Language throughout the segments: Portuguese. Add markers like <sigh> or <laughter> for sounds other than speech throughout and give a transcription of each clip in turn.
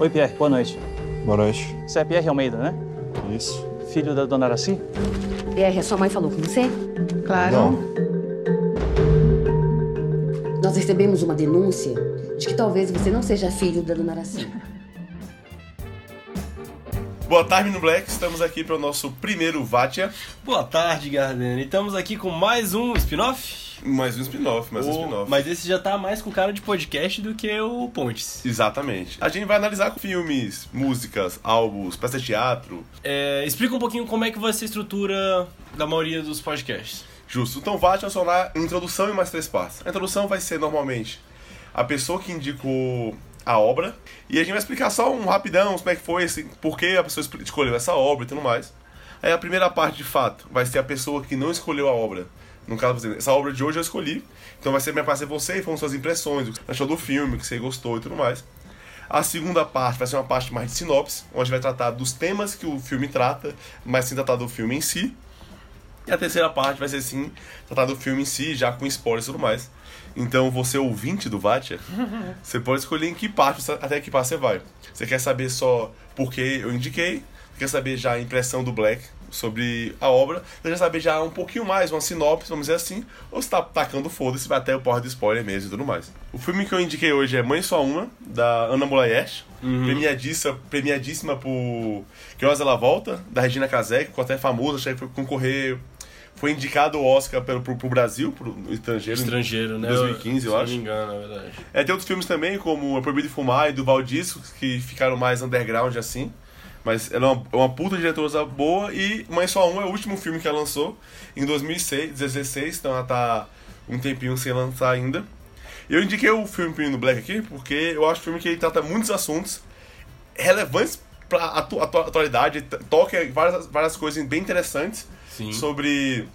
Oi, Pierre, boa noite. Boa noite. Você é Pierre Almeida, né? Isso. Filho da dona Araci? Pierre, a sua mãe falou com você? Claro. Não. Nós recebemos uma denúncia de que talvez você não seja filho da dona Araci. Boa tarde, no Black. Estamos aqui para o nosso primeiro Vatia. Boa tarde, Gardner. Estamos aqui com mais um spin-off. Mais um spin-off, mais um O- spin-off. Mas esse já tá mais com cara de podcast do que o Pontes. Exatamente. A gente vai analisar filmes, músicas, álbuns, peças de teatro. É, explica um pouquinho como é que vai ser a estrutura da maioria dos podcasts. Justo. Então, vai sonar introdução em mais três partes. A introdução vai ser normalmente a pessoa que indicou a obra. E a gente vai explicar só um rapidão como é que foi, assim, por que a pessoa escolhe- escolheu essa obra e tudo mais. Aí a primeira parte, de fato, vai ser a pessoa que não escolheu a obra. No caso, por exemplo, essa obra de hoje eu escolhi. Então vai ser minha parte ser você e foram suas impressões, o que você achou do filme, o que você gostou e tudo mais. A segunda parte vai ser uma parte mais de sinopse, onde vai tratar dos temas que o filme trata, mas sem tratar do filme em si. E a terceira parte vai ser sim tratar do filme em si, já com spoilers e tudo mais. Então, você ouvinte do Vatia, <laughs> você pode escolher em que parte, você- até que parte você vai. Você quer saber só por que eu indiquei, quer saber já a impressão do Black sobre a obra, você quer saber já um pouquinho mais, uma sinopse, vamos dizer assim, ou você tá tacando foda-se, vai até o porra do spoiler mesmo e tudo mais. O filme que eu indiquei hoje é Mãe Só Uma, da Ana Mulayesh, premiadíssima, premiadíssima por Que Horas Ela Volta, da Regina Casé, que ficou até famosa, acho que foi concorrer foi indicado o Oscar pelo, pro, pro Brasil, pro estrangeiro. Estrangeiro, né? 2015, eu se acho. não me engano, na verdade. É, tem outros filmes também, como É Proibido de Fumar e do Valdisso, que ficaram mais underground assim. Mas ela é uma, é uma puta diretora boa e Mãe Só Um é o último filme que ela lançou em 2006, 16, então ela tá um tempinho sem lançar ainda. Eu indiquei o filme Menino Black aqui porque eu acho o filme que ele trata muitos assuntos relevantes pra atu atu atualidade, toca várias, várias coisas bem interessantes Sim. sobre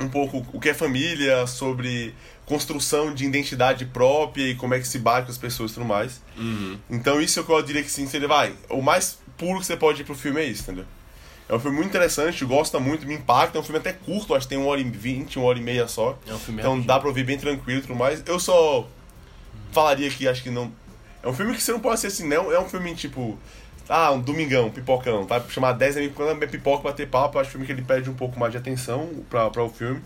um pouco o que é família, sobre construção de identidade própria e como é que se bate com as pessoas e tudo mais. Uhum. Então isso é o que eu diria que sim, seria, vai, o mais puro que você pode ir pro filme é isso, entendeu? É um filme muito interessante, gosta muito, me impacta, é um filme até curto, acho que tem uma hora e vinte, uma hora e meia só. É um filme Então rapidinho. dá pra ouvir bem tranquilo e tudo mais. Eu só falaria que acho que não. É um filme que você não pode ser assim, não. É um filme tipo. Ah, um domingão, pipocão, tá? Chamar 10 amigos quando é pipoca pra ter papo, acho um filme que ele pede um pouco mais de atenção pra, pra o filme.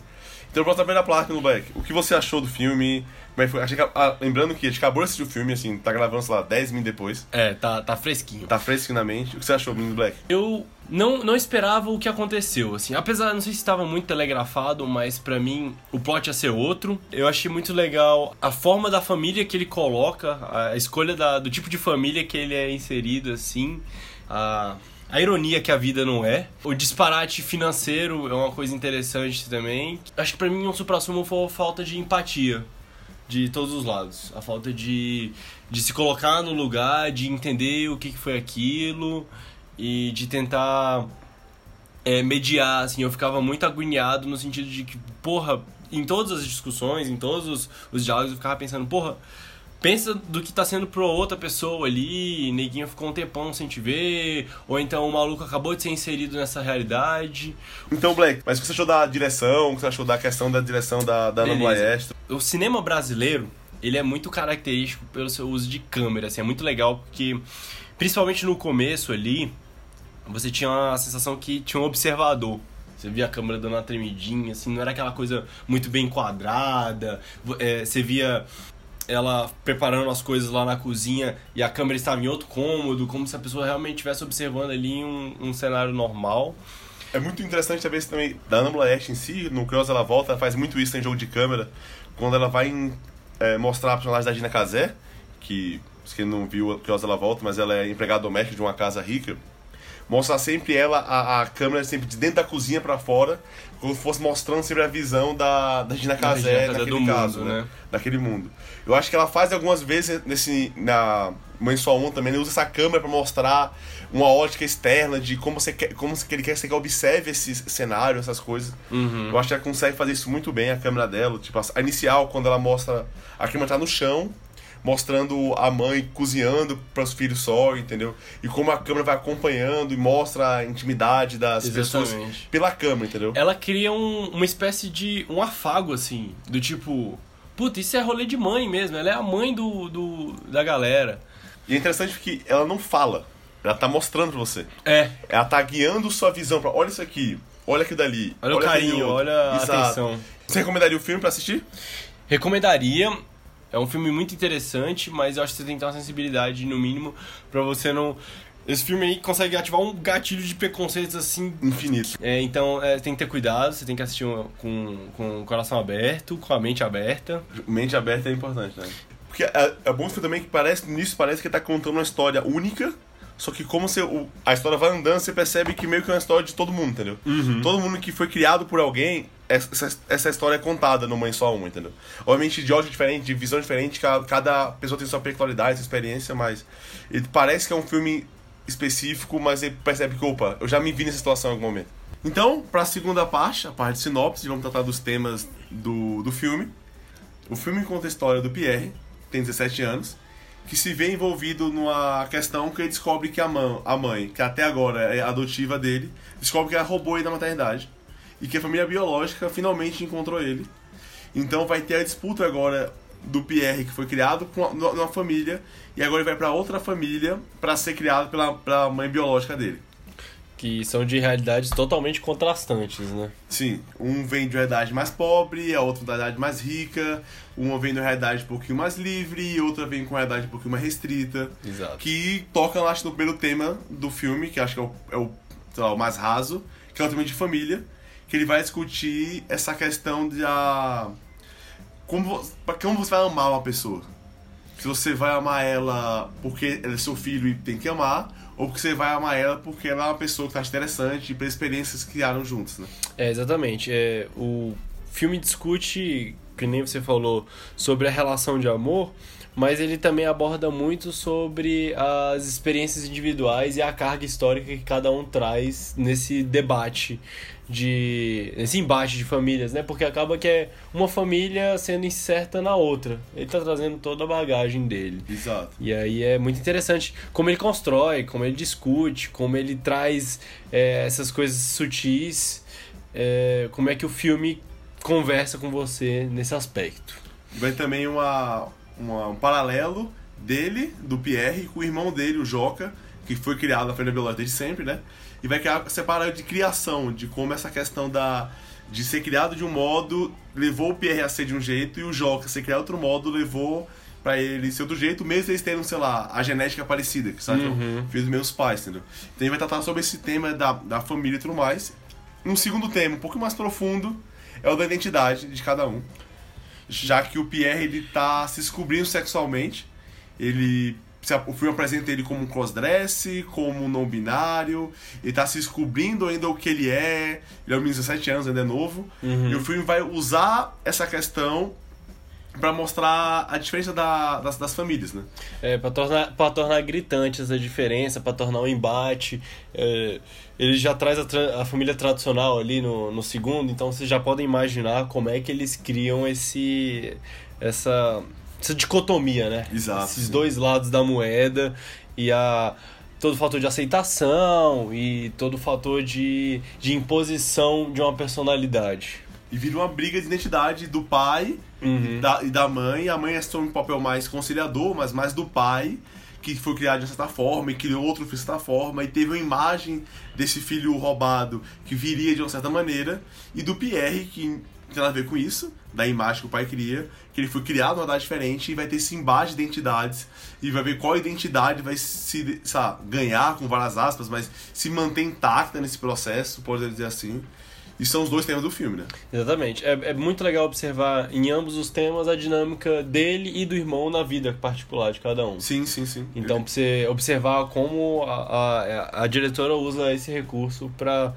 Então vou saber da placa no Black. O que você achou do filme? Como é foi? Achei que- ah, lembrando que a gente acabou de assistir o filme, assim, tá gravando, sei lá, 10 minutos depois. É, tá, tá fresquinho. Tá fresco na mente. O que você achou, Menino Black? Eu não, não esperava o que aconteceu, assim. Apesar, não sei se estava muito telegrafado, mas pra mim o plot ia ser outro. Eu achei muito legal a forma da família que ele coloca, a escolha da- do tipo de família que ele é inserido, assim. A, a ironia que a vida não é. O disparate financeiro é uma coisa interessante também. Acho que pra mim um supra-sumo foi a falta de empatia de todos os lados. A falta de, de se colocar no lugar, de entender o que, que foi aquilo e de tentar é, mediar, assim. Eu ficava muito agoniado no sentido de que, porra, em todas as discussões, em todos os, os diálogos, eu ficava pensando, porra, pensa do que tá sendo pra outra pessoa ali, neguinho ficou um tempão sem te ver, ou então o maluco acabou de ser inserido nessa realidade. Então, Black, mas o que você achou da direção? O que você achou da questão da direção da, da Ana. Blaest? o cinema brasileiro, ele é muito característico pelo seu uso de câmera, assim, é muito legal porque principalmente no começo ali, você tinha a sensação que tinha um observador. Você via a câmera dando uma tremidinha, assim, não era aquela coisa muito bem quadrada. é, você via ela preparando as coisas lá na cozinha e a câmera estava em outro cômodo, como se a pessoa realmente estivesse observando ali um, um cenário normal. É muito interessante também também da Ana Blaest em si, no Cross ela volta, ela faz muito isso em jogo de câmera, quando ela vai em, é, mostrar a personagem da Gina Casé, que, se quem não viu, Cross ela volta, mas ela é empregada doméstica de uma casa rica, mostra sempre ela, a, a câmera sempre de dentro da cozinha pra fora, como se fosse mostrando sempre a visão da, da Gina Casé naquele caso, mundo, né? né? Daquele mundo. Eu acho que ela faz algumas vezes nesse na Mãe Só Um também, ele usa essa câmera pra mostrar uma ótica externa de como você quer, como que ele quer que você observe esse cenário, essas coisas. Uhum. Eu acho que ela consegue fazer isso muito bem, a câmera dela. Tipo, a inicial, quando ela mostra. A câmera tá no chão, mostrando a mãe cozinhando para os filhos só, entendeu? E como a câmera vai acompanhando e mostra a intimidade das pessoas Exatamente. pela câmera, entendeu? ela cria um- uma espécie de um afago, assim, do tipo, puta, isso é rolê de mãe mesmo, ela é a mãe do, do da galera. E é interessante porque ela não fala. Ela tá mostrando pra você. É. Ela tá guiando sua visão pra. Olha isso aqui. Olha aquilo dali. Olha o aquele carinho, outro." olha a Exato. atenção. Você recomendaria o filme pra assistir? Recomendaria. É um filme muito interessante, mas eu acho que você tem que ter uma sensibilidade, no mínimo, pra você não. Esse filme aí consegue ativar um gatilho de preconceitos assim. Infinito. É, então é, tem que ter cuidado, você tem que assistir um- com, com o coração aberto, com a mente aberta. Mente aberta é importante, né? Porque é, é bom também que parece, nisso parece que ele tá contando uma história única, só que como você, a história vai andando, você percebe que meio que é uma história de todo mundo, entendeu? Todo mundo que foi criado por alguém, essa, essa história é contada numa em só uma, entendeu? Obviamente de ódio diferente, de visão diferente, ca- cada pessoa tem sua peculiaridade, sua experiência, mas parece que é um filme específico, mas ele percebe que, opa, eu já me vi nessa situação em algum momento. Então, pra segunda parte, a parte de sinopse, vamos tratar dos temas do, do filme. O filme conta a história do Pierre, tem 17 anos, que se vê envolvido numa questão que ele descobre que a mãe, a mãe, que até agora é adotiva dele, descobre que ela roubou ele da maternidade. E que a família biológica finalmente encontrou ele. Então vai ter a disputa agora do Pierre, que foi criado com a- numa família, e agora ele vai pra outra família pra ser criado pela, pela mãe biológica dele. Que são de realidades totalmente contrastantes, né? Sim, um vem de uma realidade mais pobre, a outra de uma realidade mais rica, uma vem de uma realidade um pouquinho mais livre, e outra vem com uma realidade um pouquinho mais restrita. Exato. Que toca, acho, no primeiro tema do filme, que acho que é o, é o, lá, o mais raso, que é o tema de família, que ele vai discutir essa questão de a. Como, como você vai amar uma pessoa? Se você vai amar ela porque ela é seu filho e tem que amar, ou porque você vai amar ela porque ela é uma pessoa que tá interessante e pelas experiências que criaram juntos, né? É, exatamente. É, o filme discute, que nem você falou, sobre a relação de amor, mas ele também aborda muito sobre as experiências individuais e a carga histórica que cada um traz nesse debate de nesse embate de famílias, né? Porque acaba que é uma família sendo incerta na outra. Ele tá trazendo toda a bagagem dele. Exato. E aí é muito interessante como ele constrói, como ele discute, como ele traz é, essas coisas sutis, é, como é que o filme conversa com você nesse aspecto. Vai também uma, uma- um paralelo dele, do Pierre, com o irmão dele, o Joca, que foi criado na família biológica desde sempre, né? E vai criar essa paralelo de criação, de como essa questão da de ser criado de um modo levou o Pierre a ser de um jeito e o Joca ser criado de outro modo levou pra ele ser outro jeito, mesmo eles tendo, sei lá, a genética parecida, que sabe? Uhum. Filho dos meus pais, entendeu? Então ele vai tratar sobre esse tema da, da família e tudo mais. Um segundo tema, um pouco mais profundo, é o da identidade de cada um já que o Pierre ele tá se descobrindo sexualmente. Ele o filme apresenta ele como um crossdress, como um não binário, ele tá se descobrindo ainda o que ele é. Ele é um menino de 17 anos, ainda é novo. E o filme vai usar essa questão pra mostrar a diferença da- das, das famílias, né? É, para tornar, pra tornar gritante essa diferença, para tornar um embate. É, ele já traz a, a família tradicional ali no, no segundo, então vocês já podem imaginar como é que eles criam esse essa, essa dicotomia, né? Exato, Esses sim. dois lados da moeda e a todo o fator de aceitação e todo o fator de, de imposição de uma personalidade. E vira uma briga de identidade do pai Uhum. e, da, e da mãe. A mãe assume um papel mais conciliador, mas mais do pai, que foi criado de certa forma e criou outro de certa forma, e teve uma imagem desse filho roubado que viria de uma certa maneira, e do Pierre, que tem nada a ver com isso, da imagem que o pai cria, que ele foi criado numa idade diferente e vai ter esse embate de identidades, e vai ver qual identidade vai se sabe, ganhar, com várias aspas, mas se manter intacta nesse processo, pode dizer assim. E são os dois temas do filme, né? Exatamente. É, é muito legal observar em ambos os temas a dinâmica dele e do irmão na vida particular de cada um. Sim, sim, sim. Então, pra você observar como a, a, a diretora usa esse recurso para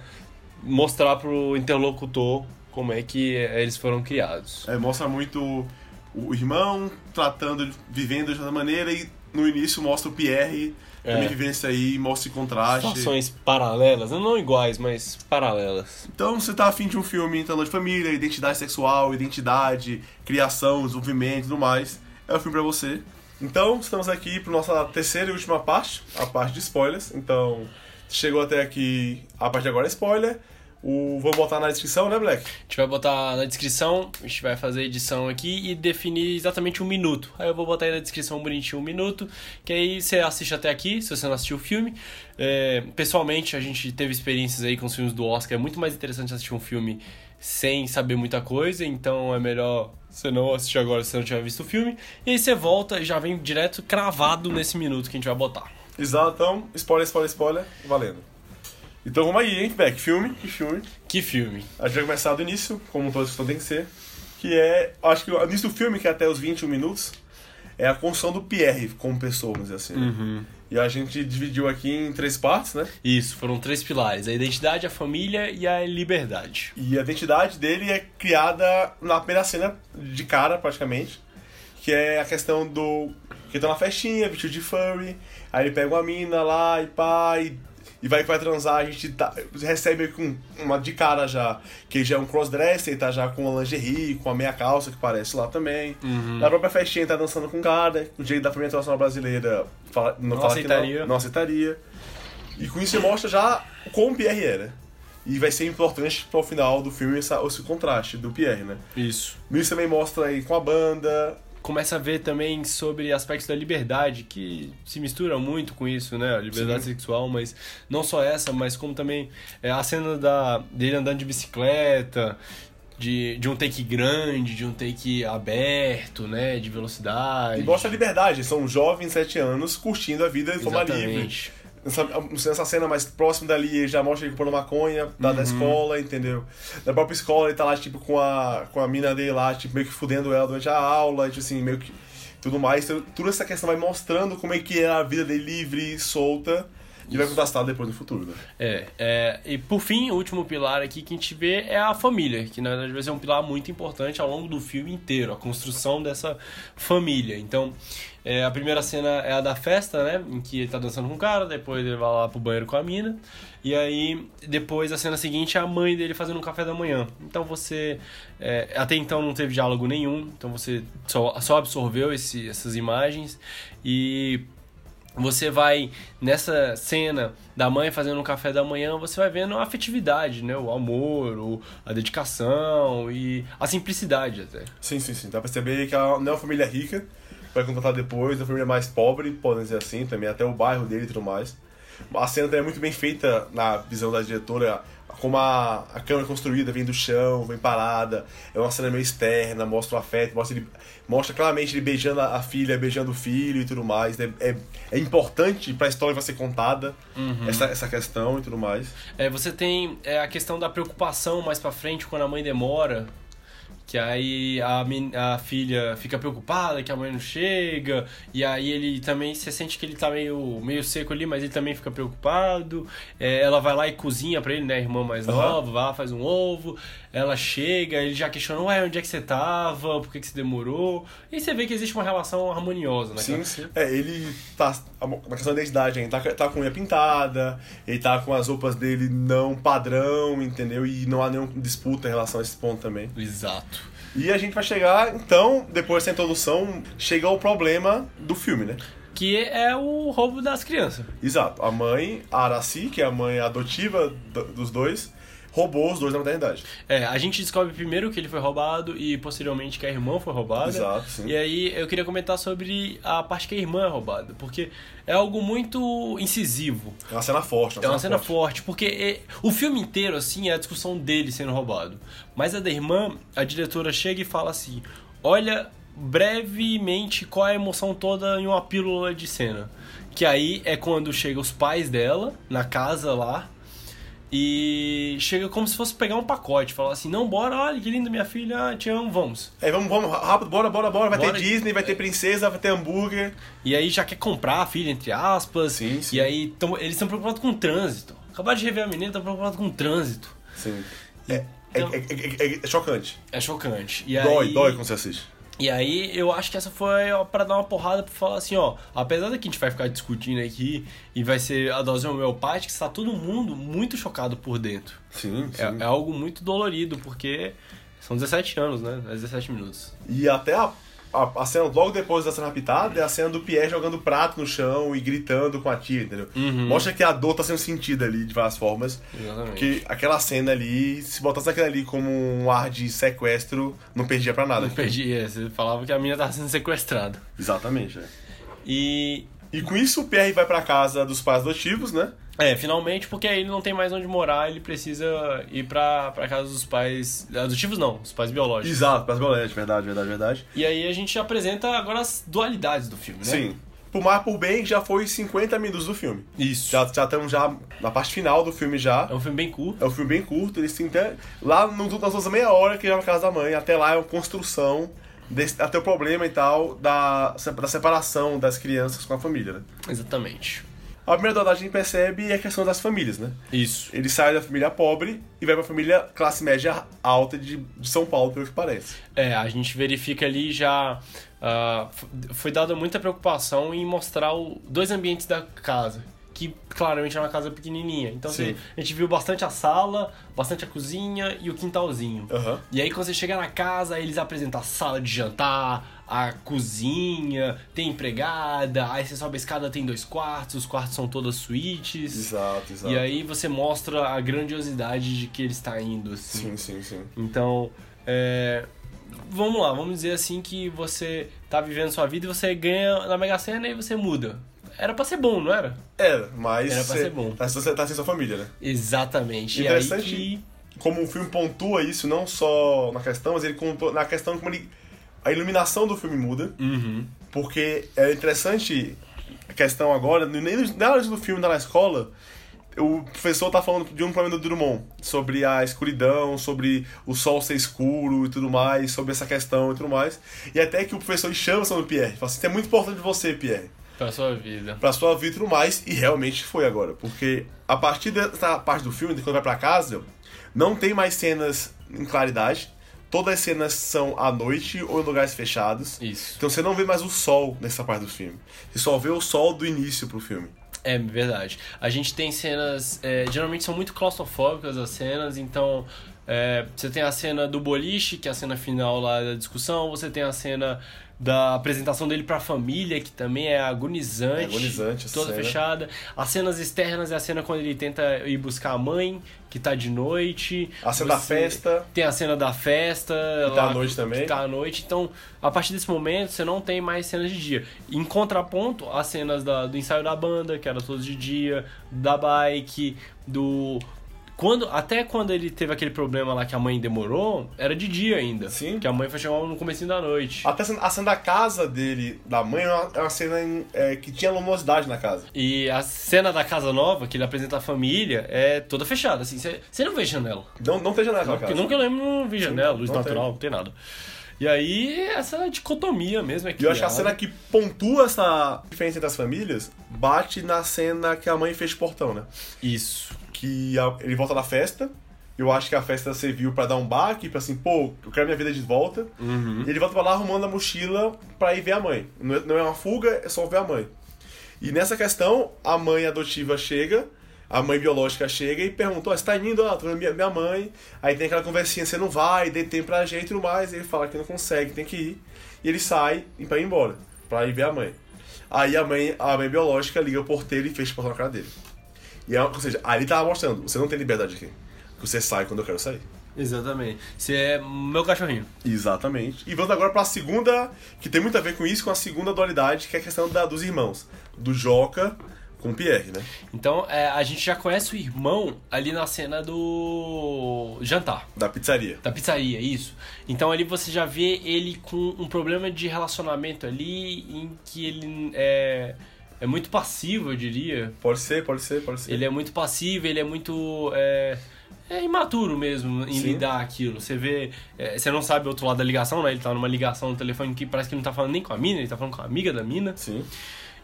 mostrar pro interlocutor como é que eles foram criados. É, mostra muito o irmão tratando, vivendo de outra maneira e no início mostra o Pierre É. também vivendo isso aí, mostra contraste. Situações paralelas, não iguais, mas paralelas. Então você tá afim de um filme então, de família, identidade sexual, identidade, criação, desenvolvimento e tudo mais, é o filme pra você. Então, estamos aqui para nossa terceira e última parte, a parte de spoilers. Então, chegou até aqui, a parte de agora é spoiler. O, vou botar na descrição, né, Black? A gente vai botar na descrição, a gente vai fazer a edição aqui e definir exatamente um minuto. Aí eu vou botar aí na descrição bonitinho um minuto, que aí você assiste até aqui, se você não assistiu o filme. É, pessoalmente, a gente teve experiências aí com os filmes do Oscar, é muito mais interessante assistir um filme sem saber muita coisa, então é melhor você não assistir agora se você não tiver visto o filme. E aí você volta e já vem direto cravado nesse minuto que a gente vai botar. Exato, então, spoiler, spoiler, spoiler, valendo. Então vamos aí, hein, Beck? Filme, que filme. Que filme? A gente vai começar do início, como toda discussão tem que ser. Que é, acho que o início do filme, que é até os 21 minutos, é a construção do Pierre como pessoa, vamos dizer assim. né? E a gente dividiu aqui em três partes, né? Isso, foram três pilares: a identidade, a família e a liberdade. E a identidade dele é criada na primeira cena de cara, praticamente. Que é a questão do. Que tá na festinha, vestido de furry. Aí ele pega uma mina lá e pá, e, e vai vai transar. A gente tá- recebe com uma de cara já. Que já é um crossdresser, ele tá já com a lingerie, com a meia calça que parece lá também. Na própria festinha tá dançando com cara. O jeito da família internacional brasileira fala, não, Não fala que aceitaria. não, não aceitaria. E com isso ele mostra já como o Pierre era. E vai ser importante pro final do filme essa, esse contraste do Pierre, né? Isso. Isso também mostra aí com a banda. Começa a ver também sobre aspectos da liberdade, que se mistura muito com isso, né? A liberdade Sim. sexual, mas não só essa, mas como também é, a cena da, dele andando de bicicleta, de, de um take grande, de um take aberto, né? De velocidade. E mostra a liberdade. São jovens, 7 anos, curtindo a vida de forma livre. Nessa, nessa cena mais próxima dali, ele já mostra ele comprando maconha da, Uhum. da escola, entendeu? Da própria escola, ele tá lá, tipo, com a, com a mina dele lá, tipo, meio que fudendo ela durante a aula, tipo assim, meio que tudo mais. Então, toda essa questão vai mostrando como é que é a vida dele livre, solta, e vai contrastar depois no futuro, né? É, é, e por fim, o último pilar aqui que a gente vê é a família, que na verdade vai ser um pilar muito importante ao longo do filme inteiro, a construção dessa família. Então, é, a primeira cena é a da festa, né, em que ele tá dançando com o cara, depois ele vai lá pro banheiro com a mina, e aí depois a cena seguinte é a mãe dele fazendo um café da manhã. Então você, é, até então não teve diálogo nenhum, então você só, só absorveu esse, essas imagens e você vai nessa cena da mãe fazendo um café da manhã, você vai vendo a afetividade, né? O amor, o, a dedicação e a simplicidade até. Sim, sim, sim. Dá pra perceber que ela não é uma família rica, vai contratar depois, é uma família mais pobre, podem dizer assim, também até o bairro dele e tudo mais. A cena também é muito bem feita na visão da diretora, como a, a câmera construída, vem do chão, vem parada, é uma cena meio externa, mostra o afeto, mostra, ele, mostra claramente ele beijando a, a filha, beijando o filho e tudo mais. É, é, é importante pra história que vai ser contada essa, essa questão e tudo mais. É, você tem é, a questão da preocupação mais pra frente quando a mãe demora. Que aí a, men- a filha fica preocupada que a mãe não chega, e aí ele também, você sente que ele tá meio, meio seco ali, mas ele também fica preocupado. É, ela vai lá e cozinha pra ele, né, a irmã mais Aham. nova, vai lá, faz um ovo. Ela chega, ele já questiona, ué, onde é que você tava? Por que, que você demorou? E você vê que existe uma relação harmoniosa, né? Sim, sim. É, ele tá. Na questão da identidade ainda, tá, tá com unha pintada, ele tá com as roupas dele não padrão, entendeu? E não há nenhuma disputa em relação a esse ponto também. Exato. E a gente vai chegar, então, depois dessa introdução, chega ao problema do filme, né? Que é o roubo das crianças. Exato. A mãe, a Araci, que é a mãe adotiva do- dos dois, roubou os dois na maternidade. É, a gente descobre primeiro que ele foi roubado e posteriormente que a irmã foi roubada. Exato, sim. E aí eu queria comentar sobre a parte que a irmã é roubada, porque é algo muito incisivo. É uma cena forte. É uma cena forte, porque é- o filme inteiro, assim, é a discussão dele sendo roubado. Mas a da irmã, a diretora chega e fala assim: olha brevemente qual é a emoção toda em uma pílula de cena. Que aí é quando chega os pais dela na casa lá. E chega como se fosse pegar um pacote, falar assim: não, bora, olha que linda minha filha, te amo, vamos. É, vamos, vamos, rápido, bora, bora, bora. Vai Bora. ter Disney, vai ter princesa, vai ter hambúrguer. E aí já quer comprar a filha, entre aspas. Sim, sim. E aí tão- eles estão preocupados com o trânsito. Acabaram de rever a menina, estão preocupados com o trânsito. Sim. É, é, Então- é, é- é- é chocante. É chocante. E Dói, aí... dói quando você assiste. E aí eu acho que essa foi ó, pra dar uma porrada pra falar assim, ó, apesar de que a gente vai ficar discutindo aqui e vai ser a dose homeopática, está todo mundo muito chocado por dentro. Sim, sim. É, é algo muito dolorido, porque são 17 anos, né? É 17 minutos. E até a a, a cena logo depois da cena raptada é a cena do Pierre jogando prato no chão e gritando com a tia, entendeu? Mostra que a dor tá sendo sentida ali de várias formas. Exatamente. Porque aquela cena ali, se botasse aquilo ali como um ar de sequestro, não perdia pra nada. Não perdi, é, você falava que a menina tava sendo sequestrada. Exatamente, é. E. E com isso o Pierre vai pra casa dos pais adotivos, né? É, finalmente, porque aí ele não tem mais onde morar, ele precisa ir pra, pra casa dos pais. Adotivos não, os pais biológicos. Exato, pras goletes, verdade, verdade, verdade. E aí a gente apresenta agora as dualidades do filme, né? Sim. Por mal por bem, já foi 50 minutos do filme. Isso. Já, já estamos já na parte final do filme já. É um filme bem curto. É um filme bem curto, eles têm até... Lá no, nas outras meia hora que já na casa da mãe, até lá é uma construção desse, até o problema e tal da, da separação das crianças com a família, né? Exatamente. A primeira que a gente percebe é a questão das famílias, né? Isso. Ele sai da família pobre e vai pra família classe média alta de, de São Paulo, pelo que parece. É, a gente verifica ali já. f- foi dada muita preocupação em mostrar o, dois ambientes da casa. Que claramente é uma casa pequenininha. Então você- a gente viu bastante a sala, bastante a cozinha e o quintalzinho. Aham. E aí quando você chega na casa, eles apresentam a sala de jantar, a cozinha, tem empregada, aí você sobe a escada, tem dois quartos, os quartos são todas suítes. Exato, exato. E aí você mostra a grandiosidade de que ele está indo, assim. Sim, sim, sim. Então, é, vamos lá, vamos dizer assim que você tá vivendo sua vida e você ganha na Mega Sena e você muda. Era pra ser bom, não era? Era, mas Era pra ser bom. Tá, você tá sem sua família, né? Exatamente. E aí Interessante. que... Como o filme pontua isso, não só na questão, mas ele na questão como ele. A iluminação do filme muda. Uhum. Porque é interessante a questão agora, nem na hora do filme, na escola, o professor tá falando de um problema do Drummond, sobre a escuridão, sobre o sol ser escuro e tudo mais, sobre essa questão e tudo mais. E até que o professor chama o Pierre, fala assim, isso é muito importante de você, Pierre Pra sua vida. pra sua vida e tudo mais, e realmente foi agora. Porque a partir dessa parte do filme, de quando vai pra casa, não tem mais cenas em claridade. Todas as cenas são à noite ou em lugares fechados. Isso. Então você não vê mais o sol nessa parte do filme. Você só vê o sol do início pro filme. É verdade. A gente tem cenas. é, geralmente são muito claustrofóbicas as cenas, então. é, você tem a cena do boliche, que é a cena final lá da discussão, você tem a cena da apresentação dele pra família, que também é agonizante. É agonizante Toda cena. fechada. As cenas externas é a cena quando ele tenta ir buscar a mãe, que tá de noite. A cena da festa. Tem a cena da festa. Que tá à noite também. Que tá à noite. Então, a partir desse momento, você não tem mais cenas de dia. Em contraponto, as cenas da- do ensaio da banda, que era todos de dia, da bike, do. Quando, até quando ele teve aquele problema lá que a mãe demorou, era de dia ainda. Sim. Que a mãe foi chegar no comecinho da noite. Até a cena- da casa dele, da mãe, é uma, é uma cena em- é, que tinha luminosidade na casa. E a cena da casa nova, que ele apresenta a família, é toda fechada, assim. Você não vê janela. Não, não tem janela naquela Porque casa. nunca eu lembro, não vi janela, luz não natural, não tem nada. E aí, essa dicotomia mesmo é que. E eu acho que a cena que pontua essa diferença entre as famílias bate na cena que a mãe fez portão, né? Isso. Que a- ele volta da festa. Eu acho que a festa serviu pra dar um baque, pra assim, pô, eu quero minha vida de volta. E ele volta pra lá arrumando a mochila pra ir ver a mãe. Não é, não é uma fuga, é só ver a mãe. E nessa questão, a mãe adotiva chega, a mãe biológica chega e pergunta, você tá indo? Ah, tô vendo minha, minha mãe. Aí tem aquela conversinha, você não vai, dê tempo pra gente e tudo mais. Ele fala que não consegue, tem que ir. E ele sai pra ir embora, pra ir ver a mãe. Aí a mãe, a mãe biológica liga o porteiro e fecha o portão na cara dele. E é, ou seja, ali tava mostrando, você não tem liberdade aqui. Você sai quando eu quero sair. Exatamente. Você é meu cachorrinho. Exatamente. E vamos agora pra segunda, que tem muito a ver com isso, com a segunda dualidade, que é a questão da- dos irmãos. Do Joca com o Pierre, né? Então, é, a gente já conhece o irmão ali na cena do jantar. Da pizzaria. Da pizzaria, isso. Então ali você já vê ele com um problema de relacionamento ali em que ele é, é muito passivo, eu diria. Pode ser, pode ser, pode ser. Ele é muito passivo, ele é muito. É, é imaturo mesmo em Sim. lidar aquilo. Você vê. é, você não sabe o outro lado da ligação, né? Ele tá numa ligação no telefone que parece que não tá falando nem com a mina, ele tá falando com a amiga da mina. Sim.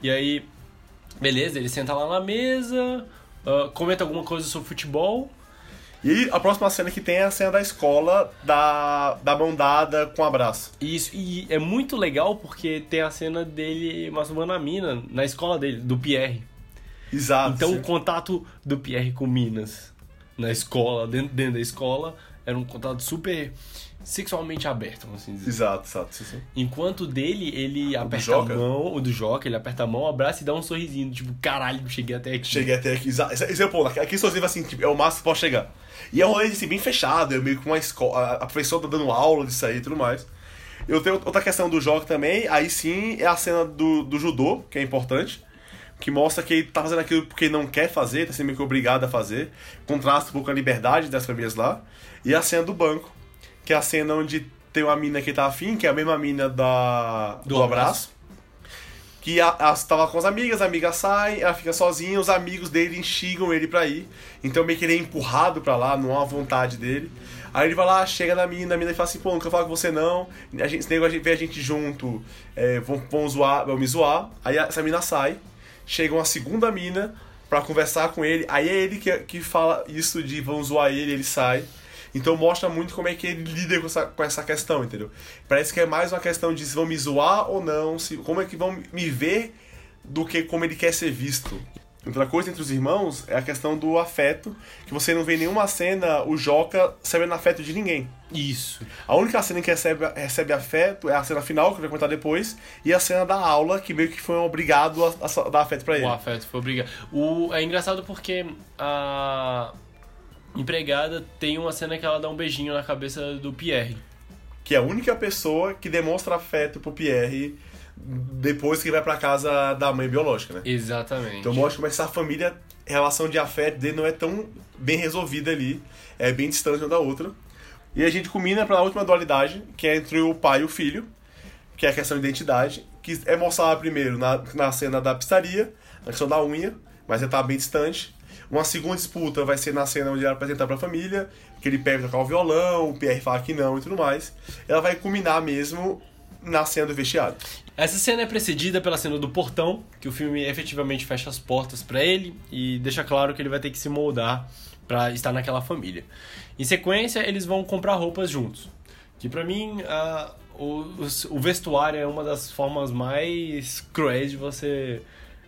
E aí, beleza, ele senta lá na mesa, ah, comenta alguma coisa sobre futebol. E aí, a próxima cena que tem é a cena da escola, da, da mão dada com abraço. Isso, e é muito legal porque tem a cena dele masturbando a mina na escola dele, do Pierre. Exato. Então sim. o contato do Pierre com Minas na escola, dentro, dentro da escola, era um contato super sexualmente aberto, vamos assim dizer. Exato, exato. Sim, sim. Enquanto o dele, ele aperta a Joca? mão, o do Joca, ele aperta a mão, abraça e dá um sorrisinho, tipo, caralho, cheguei até aqui. Cheguei até aqui. exa- Esse é o ponto. Aqui sozinho assim, tipo, é o máximo que pode chegar. E é um rolê assim, bem fechado, é meio que uma escola. A professora tá dando aula disso aí e tudo mais. Eu tenho outra questão do jogo também, aí sim é a cena do, do judô, que é importante. Que mostra que ele tá fazendo aquilo porque não quer fazer, tá sendo meio que obrigado a fazer. Contrasta um pouco a liberdade das famílias lá. E a cena do banco, que é a cena onde tem uma mina que tá afim, que é a mesma mina da, do, Do abraço. abraço. Que a, a, tava com as amigas, a amiga sai, ela fica sozinha, os amigos dele instigam ele pra ir. Então meio que ele é empurrado pra lá, não há vontade dele. Aí ele vai lá, chega na mina, a mina e fala assim, pô, não quero falar com você não. A gente, esse negócio ver a gente junto, é, vão, vão zoar, vão me zoar. Aí essa mina sai, chega uma segunda mina pra conversar com ele. Aí é ele que, que fala isso de vão zoar ele, ele sai. Então mostra muito como é que ele lida com essa, com essa questão, entendeu? Parece que é mais uma questão de se vão me zoar ou não, se, como é que vão me ver do que como ele quer ser visto. Outra coisa entre os irmãos é a questão do afeto, que você não vê em nenhuma cena o Joca recebendo afeto de ninguém. Isso. A única cena que recebe, recebe afeto é a cena final, que eu vou comentar depois, e a cena da aula, que meio que foi obrigado a, a dar afeto pra ele. O afeto foi obrigado. O, é engraçado porque a empregada tem uma cena que ela dá um beijinho na cabeça do Pierre. Que é a única pessoa que demonstra afeto pro Pierre depois que vai pra casa da mãe biológica, né? Exatamente. Então mostra como essa família, a relação de afeto dele não é tão bem resolvida ali, é bem distante uma da outra. E a gente culmina pra última dualidade, que é entre o pai e o filho, que é a questão de identidade, que é mostrada primeiro na, na cena da pizzaria, na questão da unha, mas ele tá bem distante. Uma segunda disputa vai ser na cena onde ela apresentar pra família, que ele pede tocar o violão, o Pierre fala que não e tudo mais. Ela vai culminar mesmo na cena do vestiário. Essa cena é precedida pela cena do portão, que o filme efetivamente fecha as portas pra ele e deixa claro que ele vai ter que se moldar pra estar naquela família. Em sequência, eles vão comprar roupas juntos. Que pra mim, a- o, o vestuário é uma das formas mais cruéis de você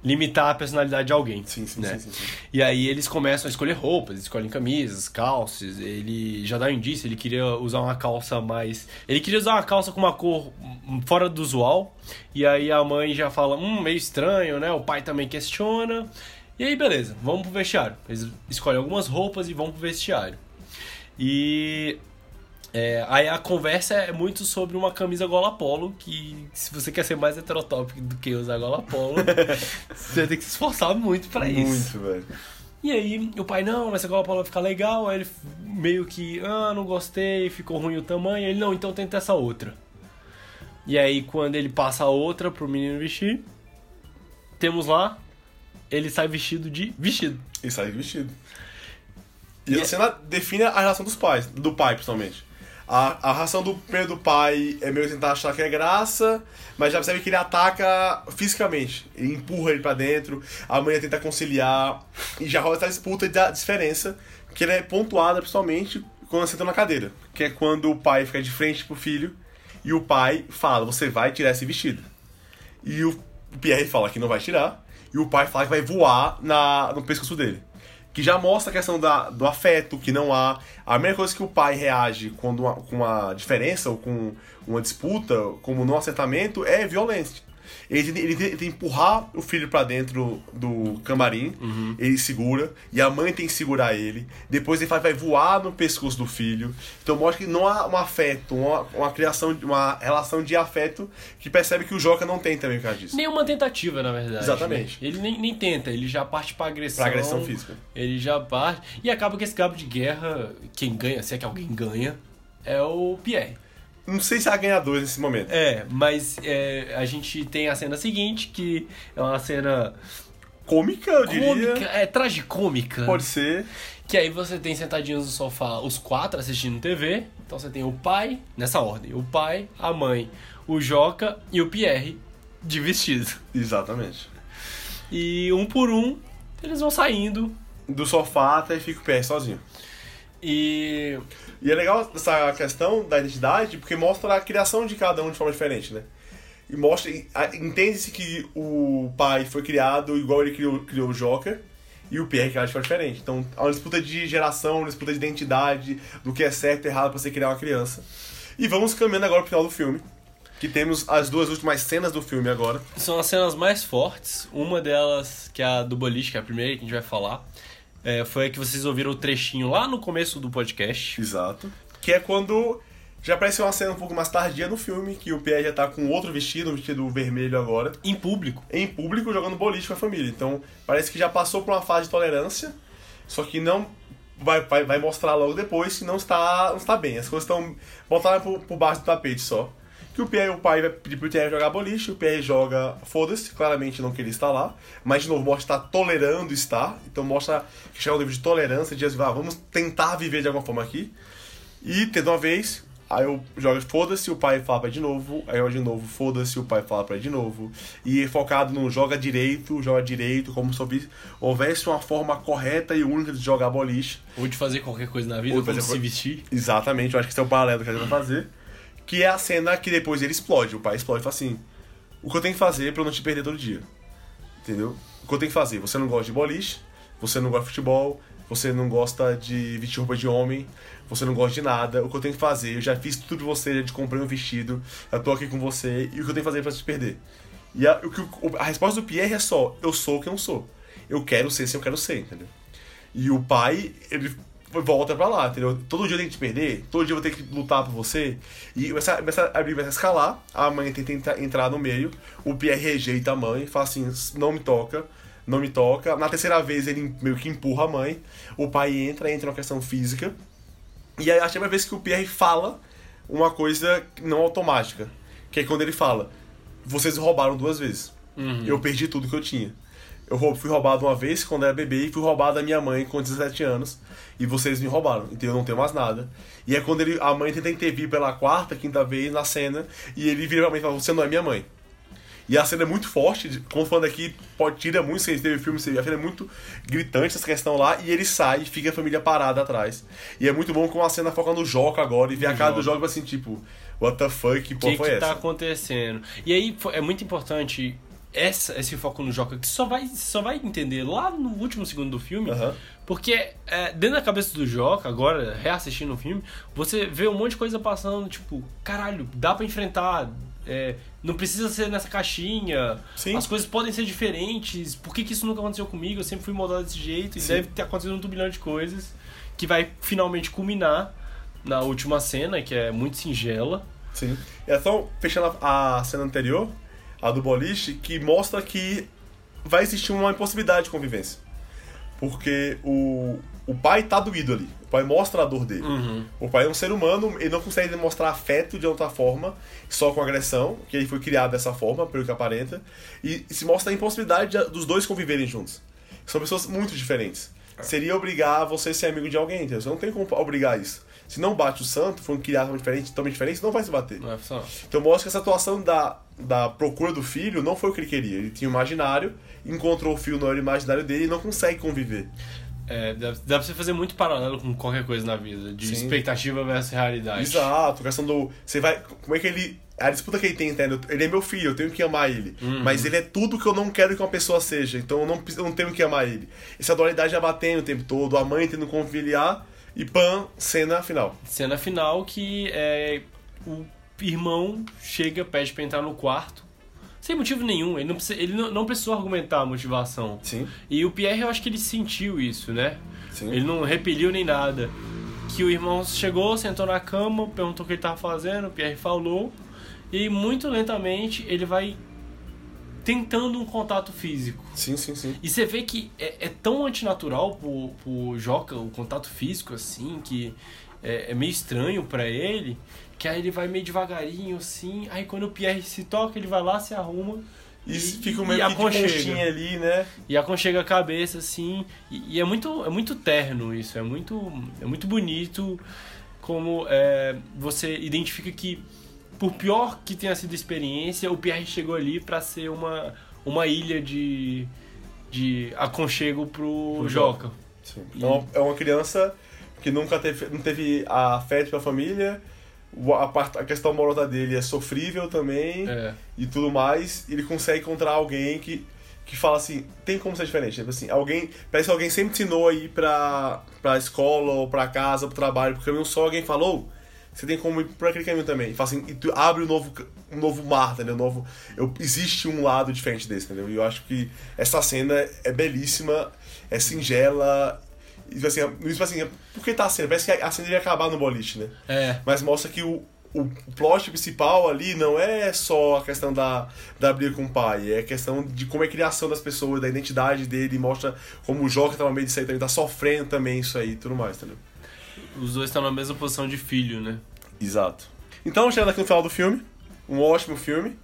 limitar a personalidade de alguém. Sim, sim, né? sim, sim, sim. E aí eles começam a escolher roupas, escolhem camisas, calças. Ele já dá um indício, ele queria usar uma calça mais. Ele queria usar uma calça com uma cor fora do usual. E aí a mãe já fala, hum, meio estranho, né? O pai também questiona. E aí, beleza, vamos pro vestiário. Eles escolhem algumas roupas e vão pro vestiário. E é, aí a conversa é muito sobre uma camisa gola polo, que se você quer ser mais heterotópico do que usar gola polo, <laughs> você ter que se esforçar muito pra isso. Muito, velho. E aí, o pai, não, mas essa gola polo vai ficar legal. Aí ele meio que, ah, não gostei, ficou ruim o tamanho. Ele, não, então tenta essa outra. E aí, quando ele passa a outra pro menino vestir, temos lá, ele sai vestido de vestido. E sai vestido. E a cena define a relação dos pais, do pai principalmente. A, a reação do do pai é meio tentar achar que é graça, mas já percebe que ele ataca fisicamente. Ele empurra ele pra dentro, a mãe tenta conciliar, e já rola essa disputa da diferença, que ela é pontuada principalmente quando senta na cadeira. Que é quando o pai fica de frente pro filho e o pai fala: Você vai tirar esse vestido. E o Pierre fala que não vai tirar. E o pai fala que vai voar na, no pescoço dele. Que já mostra a questão da, do afeto, que não há. A primeira coisa que o pai reage quando uma, com uma diferença ou com uma disputa, como no acertamento, é violência. Ele, ele, que empurrar o filho pra dentro do camarim, ele segura, e a mãe tem que segurar ele. Depois ele faz, vai voar no pescoço do filho. Então mostra que não há um afeto, uma, uma criação, uma relação de afeto que percebe que o Joca não tem também por causa disso. Nenhuma tentativa, na verdade. Exatamente. né? Ele nem, nem tenta, ele já parte pra agressão. Pra agressão física. Ele já parte. E acaba que esse cabo de guerra, quem ganha, se é que alguém ganha, é o Pierre. Não sei se há ganhadores nesse momento. É, mas é, a gente tem a cena seguinte, que é uma cena Cômica, eu diria. cômica, é tragicômica. Pode ser. Que aí você tem sentadinhos no sofá os quatro assistindo TV. Então você tem o pai, nessa ordem, o pai, a mãe, o Joca e o Pierre de vestido. Exatamente. E um por um, eles vão saindo. Do sofá até fica o pé sozinho. E E é legal essa questão da identidade, porque mostra a criação de cada um de forma diferente, né? E mostra, entende-se que o pai foi criado igual ele criou, criou o Joker, e o Pierre que acha que é diferente. Então, é uma disputa de geração, uma disputa de identidade, do que é certo e errado pra você criar uma criança. E vamos caminhando agora pro final do filme, que temos as duas últimas cenas do filme agora. São as cenas mais fortes. Uma delas, que é a do boliche, que é a primeira que a gente vai falar, é, foi a que vocês ouviram o trechinho lá no começo do podcast. Exato. Que é quando já aparece uma cena um pouco mais tardia no filme, que o Pierre já tá com outro vestido, um vestido vermelho agora, Em público. em público jogando boliche com a família. Então, parece que já passou por uma fase de tolerância, só que não vai, vai, vai mostrar logo depois que não está, não está bem. As coisas estão botadas por, por baixo do tapete só. Que o Pierre, o pai vai pedir pro Pierre jogar boliche, o Pierre joga, foda-se, claramente não queria estar lá, mas de novo mostra está tolerando estar, então mostra que chega ao nível de tolerância, de ah, vamos tentar viver de alguma forma aqui. E tendo uma vez, aí eu jogo foda-se, o pai fala pra ele de novo, aí eu de novo, foda-se, o pai fala pra ele de novo. E focado no joga direito, joga direito, como se houvesse- uma forma correta e única de jogar boliche. Ou de fazer qualquer coisa na vida, Ou de como fazer se co- vestir. Exatamente, eu acho que esse é o paralelo que a gente vai fazer. Que é a cena que depois ele explode. O pai explode e fala assim: O que eu tenho que fazer pra eu não te perder todo dia? Entendeu? O que eu tenho que fazer? Você não gosta de boliche, você não gosta de futebol, você não gosta de vestir roupa de homem, você não gosta de nada. O que eu tenho que fazer? Eu já fiz tudo pra você, já te comprei um vestido, eu tô aqui com você, e o que eu tenho que fazer pra te perder? E a, o- a resposta do Pierre é só: Eu sou o que eu não sou. Eu quero ser se eu quero ser, entendeu? E o pai, ele volta pra lá, entendeu? Todo dia eu tenho que te perder, todo dia eu vou ter que lutar por você. E começa, começa a briga começa a escalar, a mãe tenta entra- entrar no meio, o Pierre rejeita a mãe, fala assim, não me toca, não me toca. Na terceira vez ele meio que empurra a mãe, o pai entra, entra na questão física. E aí a primeira vez que o Pierre fala uma coisa não automática, que é quando ele fala, vocês roubaram duas vezes. Eu perdi tudo que eu tinha. Eu fui roubado uma vez quando era bebê e fui roubado da minha mãe com 17 anos. E vocês me roubaram, então eu não tenho mais nada. E é quando ele, a mãe tenta intervir pela quarta, quinta vez na cena, e ele vira pra mãe e fala: Você não é minha mãe. E a cena é muito forte, como falando aqui, pode tira muito, se teve filme, você a cena é muito gritante essa questão lá, e ele sai e fica a família parada atrás. E é muito bom como a cena foca no Joca agora, e vê a cara do Joca assim, tipo, what the fuck, que O porra que, foi que essa? tá acontecendo? E aí é muito importante essa, esse foco no Joca, que só vai, só vai entender lá no último segundo do filme. Aham. Porque é, dentro da cabeça do Joca, agora, reassistindo o filme, você vê um monte de coisa passando, tipo, caralho, dá pra enfrentar. é, não precisa ser nessa caixinha. Sim. As coisas podem ser diferentes. Por que, que isso nunca aconteceu comigo? Eu sempre fui moldado desse jeito. E Sim. deve ter acontecido um turbilhão de coisas. Que vai finalmente culminar na última cena, que é muito singela. Sim. É só fechando a cena anterior, a do boliche, que mostra que vai existir uma impossibilidade de convivência. Porque o, o pai tá doído ali. O pai mostra a dor dele. O pai é um ser humano, ele não consegue demonstrar afeto de outra forma, só com agressão, que ele foi criado dessa forma, pelo que aparenta. E se mostra a impossibilidade de- dos dois conviverem juntos. São pessoas muito diferentes. Seria obrigar você a ser amigo de alguém, entendeu? Você não tem como obrigar isso. Se não bate o santo, foram criados tão diferentes, tão diferentes, não vai se bater. Não é. Então mostra que essa atuação da, da procura do filho não foi o que ele queria. Ele tinha um imaginário, encontrou o filho no imaginário dele e não consegue conviver. É, dá, dá pra você fazer muito paralelo com qualquer coisa na vida, de Sim. expectativa versus realidade. Exato, questão do. Você vai. Como é que ele. A disputa que ele tem, entende? Ele é meu filho, eu tenho que amar ele. Mas ele é tudo que eu não quero que uma pessoa seja. Então eu não, eu não tenho que amar ele. Essa dualidade já batendo o tempo todo, a mãe tendo que conciliar e pam, cena final. Cena final que é, o irmão chega, pede pra entrar no quarto, sem motivo nenhum. Ele não, precisa, ele não, não precisou argumentar a motivação. Sim. E o Pierre, eu acho que ele sentiu isso, né? Sim. Ele não repeliu nem nada. Que o irmão chegou, sentou na cama, perguntou o que ele tava fazendo, o Pierre falou. E muito lentamente ele vai tentando um contato físico. Sim, sim, sim. E você vê que é, é tão antinatural pro, pro Joca o contato físico, assim, que é, é meio estranho pra ele, que aí ele vai meio devagarinho, assim, aí quando o Pierre se toca, ele vai lá, se arruma E, E- fica e que de aconchega. ali, né? e aconchega a cabeça, assim, e, e é, muito, é muito terno isso, é muito, é muito bonito como é, você identifica que, por pior que tenha sido a experiência, o Pierre chegou ali pra ser uma, uma ilha de, de aconchego pro, Pro Joca. Sim. Então, é uma criança que nunca teve, não teve afeto pra família, o- a, parte- a questão amorosa dele é sofrível também É. e tudo mais. e Ele consegue encontrar alguém que, que fala assim, tem como ser diferente. Tipo assim, alguém. Parece que alguém sempre ensinou a ir pra, pra escola, ou pra casa, pro trabalho, porque caminho só alguém falou. Você tem como ir por aquele caminho também. E fala assim, e tu abre um novo, um novo mar, entendeu? Um novo, eu, existe um lado diferente desse, entendeu? E eu acho que essa cena é belíssima, é singela. E tipo assim, isso assim, por que tá a cena? Parece que a cena ia acabar no boliche, né? É. Mas mostra que o, o plot principal ali não é só a questão da, da briga com o pai, é a questão de como é a criação das pessoas, da identidade dele, mostra como o tá no meio disso aí também, tá sofrendo também isso aí e tudo mais, entendeu? Os dois estão na mesma posição de filho, né? Exato. Então, chegando aqui no final do filme, um ótimo filme.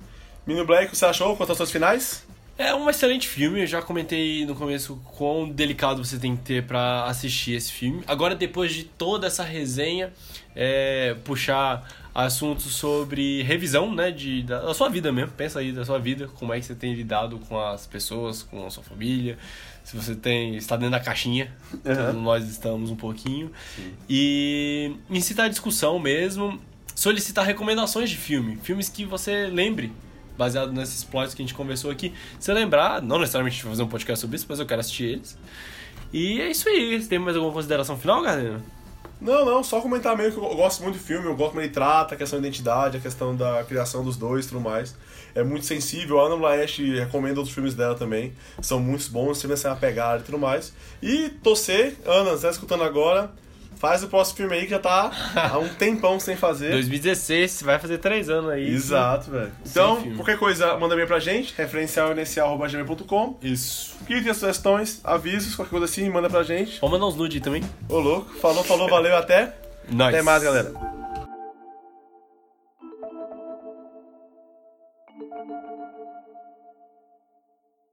Menino Black, o que você achou? Contações finais? É um excelente filme, eu já comentei no começo quão delicado você tem que ter pra assistir esse filme. Agora, depois de toda essa resenha, é, puxar assuntos sobre revisão, né, de, da, da sua vida mesmo. Pensa aí da sua vida, como é que você tem lidado com as pessoas, com a sua família, se você tem está dentro da caixinha, todos nós estamos um pouquinho. E incitar a discussão mesmo, solicitar recomendações de filme, filmes que você lembre baseado nesses plots que a gente conversou aqui. Se lembrar, não necessariamente a gente vai fazer um podcast sobre isso, mas eu quero assistir eles. E é isso aí. Você tem mais alguma consideração final, galera? Não, não, só comentar mesmo que eu gosto muito do filme, eu gosto como ele trata a questão da identidade, a questão da criação dos dois e tudo mais. É muito sensível, a Ana Blaesh recomendo outros filmes dela também, são muito bons, se você apegar e tudo mais. E torcer, Ana, você tá escutando agora, faz o próximo filme aí que já tá há um tempão sem fazer. 2016, vai fazer três anos aí. Exato, velho. Então, qualquer coisa, manda bem pra gente, referencialinicial.gmail.com. Isso. Tem sugestões, avisos, qualquer coisa assim, manda pra gente. Vamos mandar uns nude também. Ô louco, falou, falou, valeu, até. Nós. Até mais, galera.